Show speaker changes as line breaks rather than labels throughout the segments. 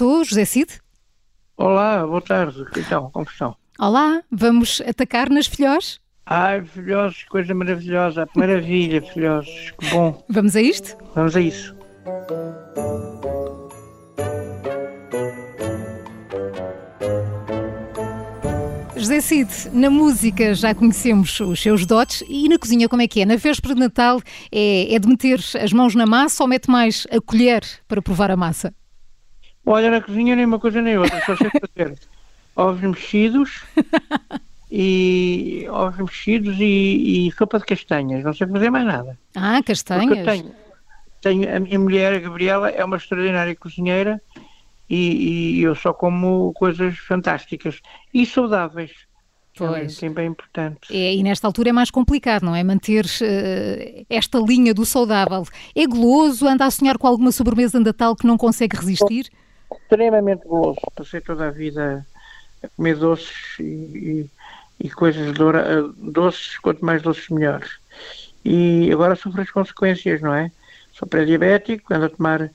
estou, José Cid?
Olá, boa tarde. Então, como estão?
Olá, vamos atacar nas filhós?
Ai, filhosos, coisa maravilhosa. Maravilha, filhosos. Que bom.
Vamos a isto?
Vamos a isso.
José Cid, na música já conhecemos os seus dotes e na cozinha como é que é? Na véspera de Natal é, é de meter as mãos na massa ou mete mais a colher para provar a massa?
Olha, na cozinha nem uma coisa nem outra, só sei fazer ovos mexidos e ovos mexidos e, e, sopa de castanhas, não sei fazer mais nada.
Ah, castanhas?
Tenho, tenho, a minha mulher, a Gabriela, é uma extraordinária cozinheira e, e eu só como coisas fantásticas e saudáveis.
Pois.
É bem importante.
É, e nesta altura é mais complicado, não é? Manter uh, esta linha do saudável. É goloso? Anda a sonhar com alguma sobremesa de Natal que não consegue resistir?
Extremamente goloso. Passei toda a vida a comer doces e, e, e coisas doura, doces, quanto mais doces melhores. E agora sofro as consequências, não é? Sou pré-diabético, ando a tomar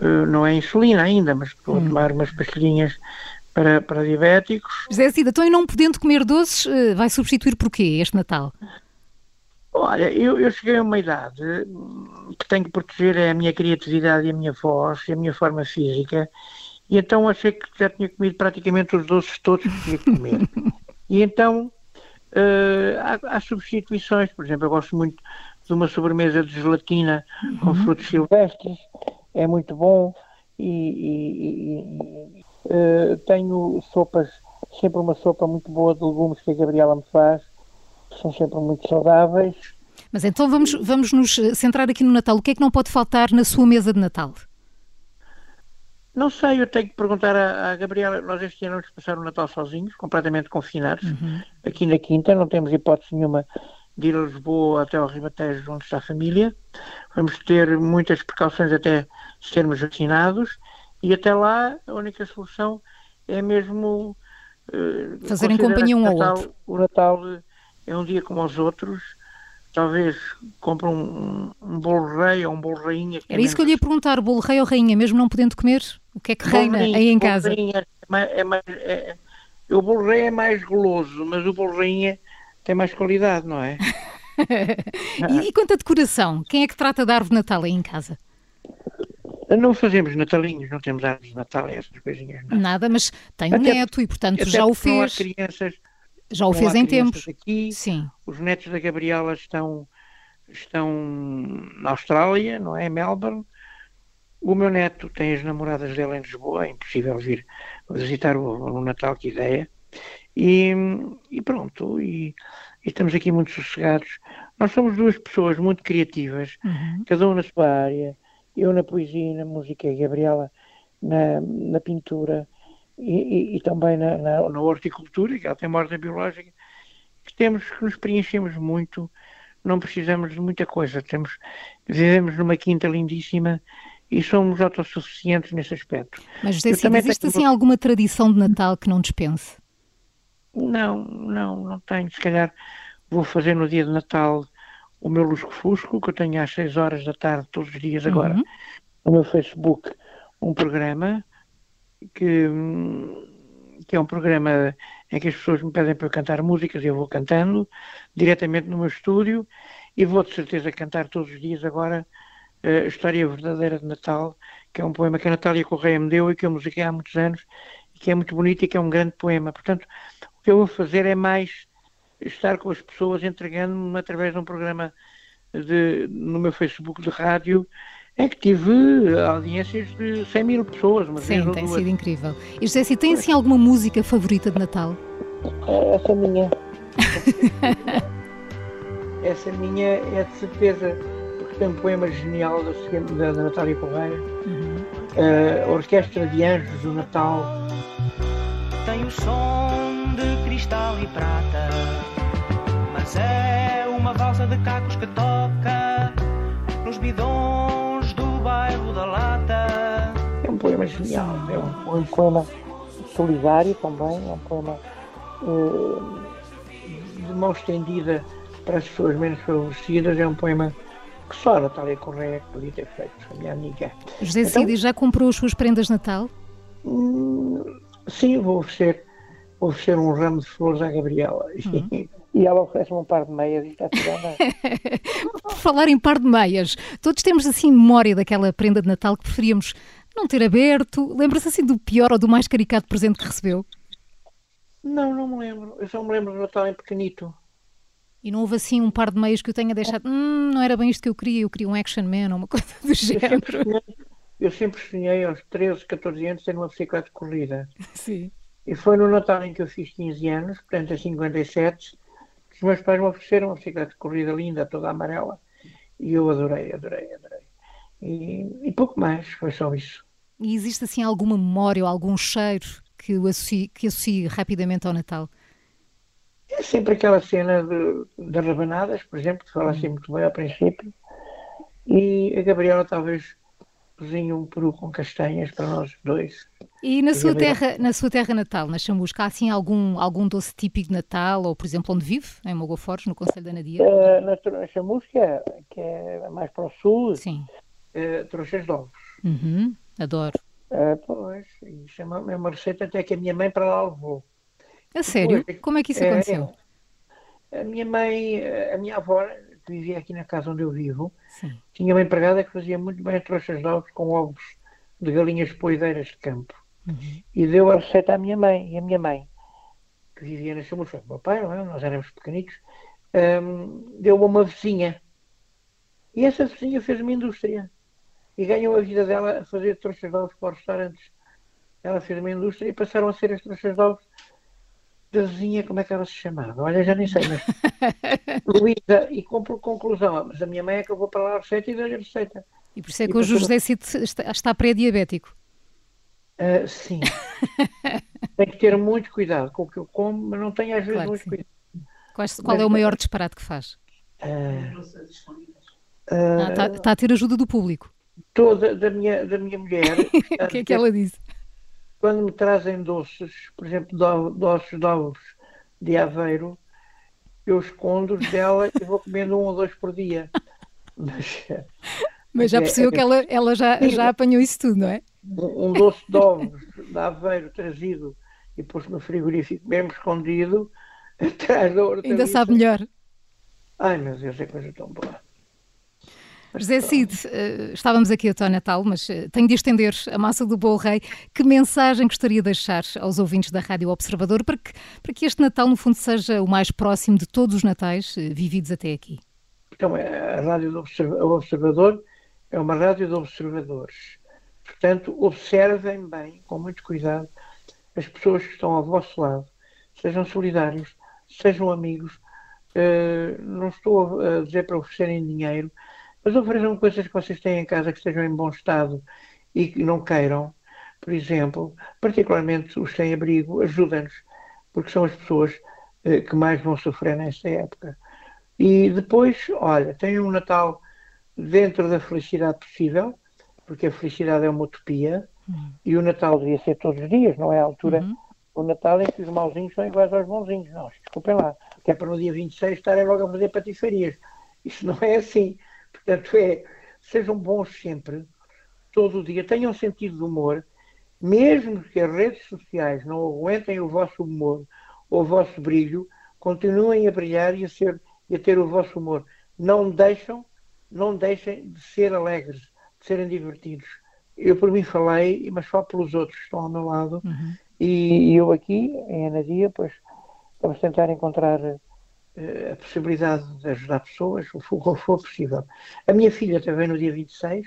eh, não é insulina ainda, mas estou a hum. tomar umas pastilhinhas para, para diabéticos.
José Cida, então e não podendo comer doces, eh, vai substituir por quê este Natal?
Olha, eu, eu cheguei a uma idade que tenho que proteger a minha criatividade e a minha voz e a minha forma física e então achei que já tinha comido praticamente os doces todos que tinha que comer. e então uh, há, há, substituições, por exemplo, eu gosto muito de uma sobremesa de gelatina uhum. com frutos silvestres, é muito bom e, e, e uh, tenho sopas, sempre uma sopa muito boa de legumes que a Gabriela me faz, são sempre muito saudáveis.
Mas então vamos, vamos nos centrar aqui no Natal. O que é que não pode faltar na sua mesa de Natal?
Não sei, eu tenho que perguntar à, à Gabriela. Nós este ano vamos passar o Natal sozinhos, completamente confinados, uhum. aqui na Quinta, não temos hipótese nenhuma de ir a Lisboa até ao Ribatejo, onde está a família. Vamos ter muitas precauções até sermos vacinados e até lá a única solução é mesmo
uh, fazerem companhia um ao outro.
O Natal é um dia como os outros. Talvez compre um, um bolo rei ou um bolo rainha.
Era é isso que eu lhe ia perguntar, bolo rei ou rainha, mesmo não podendo comer? O que é que reina rainha, aí em casa?
Rainha é mais, é, é, o bolo rei é mais goloso, mas o bolo rainha tem mais qualidade, não é?
e, e quanto à decoração, quem é que trata da árvore de Natal aí em casa?
Não fazemos natalinhos, não temos árvores de Natal, essas coisinhas. Não.
Nada, mas tem um neto e, portanto, já o fez.
crianças,
já o fez em tempos.
Aqui.
Sim.
Os netos da Gabriela estão, estão na Austrália, não é? Em Melbourne. O meu neto tem as namoradas dele em Lisboa, é impossível vir visitar o, o Natal, que ideia. E, e pronto, e, e, estamos aqui muito sossegados. Nós somos duas pessoas muito criativas, uhum. cada um na sua área eu na poesia e na música, e a Gabriela na, na pintura e, e, e também na, na, na, horticultura, que ela tem uma ordem biológica, que temos que nos preenchemos muito, não precisamos de muita coisa, temos, vivemos numa quinta lindíssima e somos autossuficientes nesse aspecto.
Mas José Cid, existe tenho... assim alguma tradição de Natal que não dispense?
Não, não, não tenho. Se calhar vou fazer no dia de Natal o meu lusco-fusco, que eu tenho às 6 horas da tarde todos os dias agora, uhum. no meu Facebook, um programa que, que é um programa em que as pessoas me pedem para eu cantar músicas e eu vou cantando diretamente no meu estúdio e vou de certeza cantar todos os dias agora uh, a História Verdadeira de Natal, que é um poema que a Natália Correia me deu e que eu musiquei há muitos anos e que é muito bonito e que é um grande poema. Portanto, o que eu vou fazer é mais estar com as pessoas entregando-me através de um programa de, no meu Facebook de rádio é que tive audiências de 100 mil pessoas. Mas
Sim, tem sido incrível. E José, se tem assim alguma música favorita de Natal?
É, essa minha. essa minha é de certeza, porque tem um poema genial da, da Natália Correia. Uhum. Uh, Orquestra de Anjos do Natal.
Tem o som de cristal e prata mas é uma valsa de cacos que toca nos bidões
poema genial, é um, um poema solidário também, é um poema uh, de mão estendida para as pessoas menos favorecidas, é um poema que só a Natália Correia podia ter feito, a minha amiga.
José então, Cid já comprou as suas prendas de Natal?
Hum, sim, vou oferecer, vou oferecer um ramo de flores à Gabriela. Uhum. E ela oferece-me um par de meias e está tudo a.
Por falar em par de meias, todos temos assim memória daquela prenda de Natal que preferíamos não ter aberto. Lembra-se assim do pior ou do mais caricato presente que recebeu?
Não, não me lembro. Eu só me lembro do Natal em pequenito.
E não houve assim um par de meias que eu tenha deixado. Hum, não era bem isto que eu queria, eu queria um action man ou uma coisa do género.
Eu sempre sonhei, eu sempre sonhei aos 13, 14 anos ter uma bicicleta de corrida.
Sim.
E foi no Natal em que eu fiz 15 anos, portanto, em 57, que os meus pais me ofereceram uma bicicleta de corrida linda, toda amarela. E eu adorei, adorei, adorei. E, e pouco mais, foi só isso.
E existe assim alguma memória ou algum cheiro que, o associe, que associe rapidamente ao Natal?
É sempre aquela cena de, de rabanadas, por exemplo, que fala assim muito bem ao princípio. E a Gabriela talvez cozinhe um peru com castanhas para nós dois.
E na sua, terra, na sua terra natal, na Chamusca, há assim algum, algum doce típico de Natal, ou por exemplo onde vive, em Mogofortes, no Conselho da Nadia?
Uh, na, na Chamusca, que é mais para o sul,
Sim.
Uh, trouxas de ovos.
Uhum, adoro.
Uh, pois, isso é uma, é uma receita até que a minha mãe para lá levou.
A sério? Pois, Como é que isso é, aconteceu?
A minha mãe, a minha avó, que vivia aqui na casa onde eu vivo, Sim. tinha uma empregada que fazia muito bem trouxas de ovos com ovos de galinhas poideiras de campo. Uhum. E deu a receita à minha mãe. E a minha mãe, que vivia na Chamus, foi meu pai, não é? nós éramos pequenitos, um, deu uma vizinha. E essa vizinha fez uma indústria. E ganhou a vida dela a fazer trouxas de ovos para os restaurantes. Ela fez uma indústria e passaram a ser as trouxas de ovos da vizinha, como é que ela se chamava? Olha, já nem sei, mas. Luísa, e com conclusão, mas a minha mãe acabou para lá a receita e deu-lhe a receita.
E por isso é que hoje o José Cid está, está pré-diabético.
Uh, sim. Tem que ter muito cuidado com o que eu como, mas não tenho às vezes claro muito cuidado.
Qual, qual é o maior disparate que faz? Uh, uh, está, está, a ter ajuda do público.
Toda da minha, da minha mulher.
o que é que ela disse?
Quando me trazem doces, por exemplo, do, doces de ovos de Aveiro, eu escondo-os dela e vou comendo um ou dois por dia.
Mas, mas já é, percebeu é, que ela, ela já, já apanhou isso tudo, não é?
Um, um doce de ovos de Aveiro trazido e posto no frigorífico, mesmo escondido, atrás da hortaliça.
Ainda sabe melhor.
Ai meu Deus, é coisa tão boa.
José Cid, eh, estávamos aqui até ao Natal, mas eh, tenho de estender a massa do Bom Rei. Que mensagem gostaria de deixar aos ouvintes da Rádio Observador para que, para que este Natal, no fundo, seja o mais próximo de todos os Natais eh, vividos até aqui?
Então, a Rádio do Observador é uma rádio de observadores. Portanto, observem bem, com muito cuidado, as pessoas que estão ao vosso lado. Sejam solidários, sejam amigos. não estou a dizer para oferecerem dinheiro, mas ofereçam coisas que vocês têm em casa que estejam em bom estado e que não queiram. Por exemplo, particularmente os sem-abrigo, ajudem-nos, porque são as pessoas eh, que mais vão sofrer nesta época. E depois, olha, tenham um Natal dentro da felicidade possível, porque a felicidade é uma utopia, uhum. e o Natal devia ser todos os dias, não é a altura. Uhum. O Natal em que os mauzinhos são iguais aos bonzinhos. Não, desculpem lá, que é para no dia 26 estarem logo a fazer patifarias. Isso não é assim. Portanto, é, sejam bons sempre, todo o dia, tenham sentido de humor, mesmo que as redes sociais não aguentem o vosso humor ou o vosso brilho, continuem a brilhar e a, ser, e a ter o vosso humor. Não deixam, não deixem de ser alegres, de serem divertidos. Eu por mim falei, mas só pelos outros que estão ao meu lado. Uhum. E, e, eu aqui, em Anadia, pois vamos tentar encontrar a possibilidade de ajudar pessoas, o que for possível. A minha filha também no dia 26,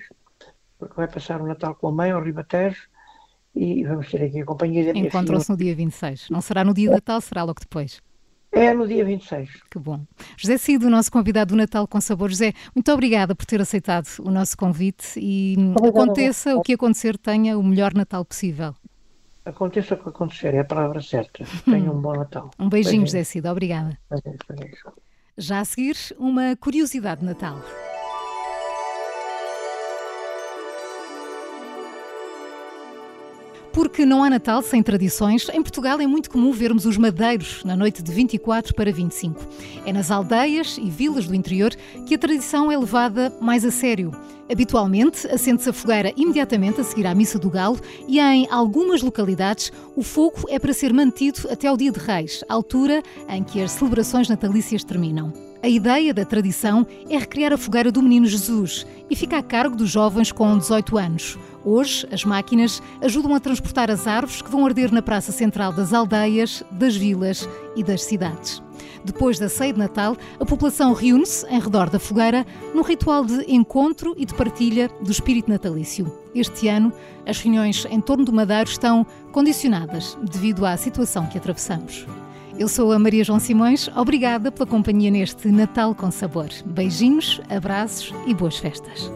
porque vai passar o Natal com a mãe ao Ribatejo e vamos ter aqui a companhia da minha
Encontram-se no dia 26. Não será no dia de Natal, será logo depois.
É no dia 26.
Que bom. José Cido, o nosso convidado do Natal com Sabor. José, muito obrigada por ter aceitado o nosso convite e aconteça o que acontecer, tenha o melhor Natal possível.
Aconteça o que acontecer, é a palavra certa. Tenha um bom Natal.
Um beijinho, José Cida. Obrigada. Já a seguir, uma curiosidade de Natal. Porque não há Natal sem tradições, em Portugal é muito comum vermos os madeiros na noite de 24 para 25. É nas aldeias e vilas do interior que a tradição é levada mais a sério. Habitualmente, acende-se a fogueira imediatamente a seguir à Missa do Galo e em algumas localidades o fogo é para ser mantido até ao Dia de Reis, altura em que as celebrações natalícias terminam. A ideia da tradição é recriar a fogueira do Menino Jesus e fica a cargo dos jovens com 18 anos. Hoje, as máquinas ajudam a transportar as árvores que vão arder na praça central das aldeias, das vilas e das cidades. Depois da ceia de Natal, a população reúne-se em redor da fogueira num ritual de encontro e de partilha do espírito natalício. Este ano, as reuniões em torno do Madeiro estão condicionadas devido à situação que atravessamos. Eu sou a Maria João Simões, obrigada pela companhia neste Natal com Sabor. Beijinhos, abraços e boas festas.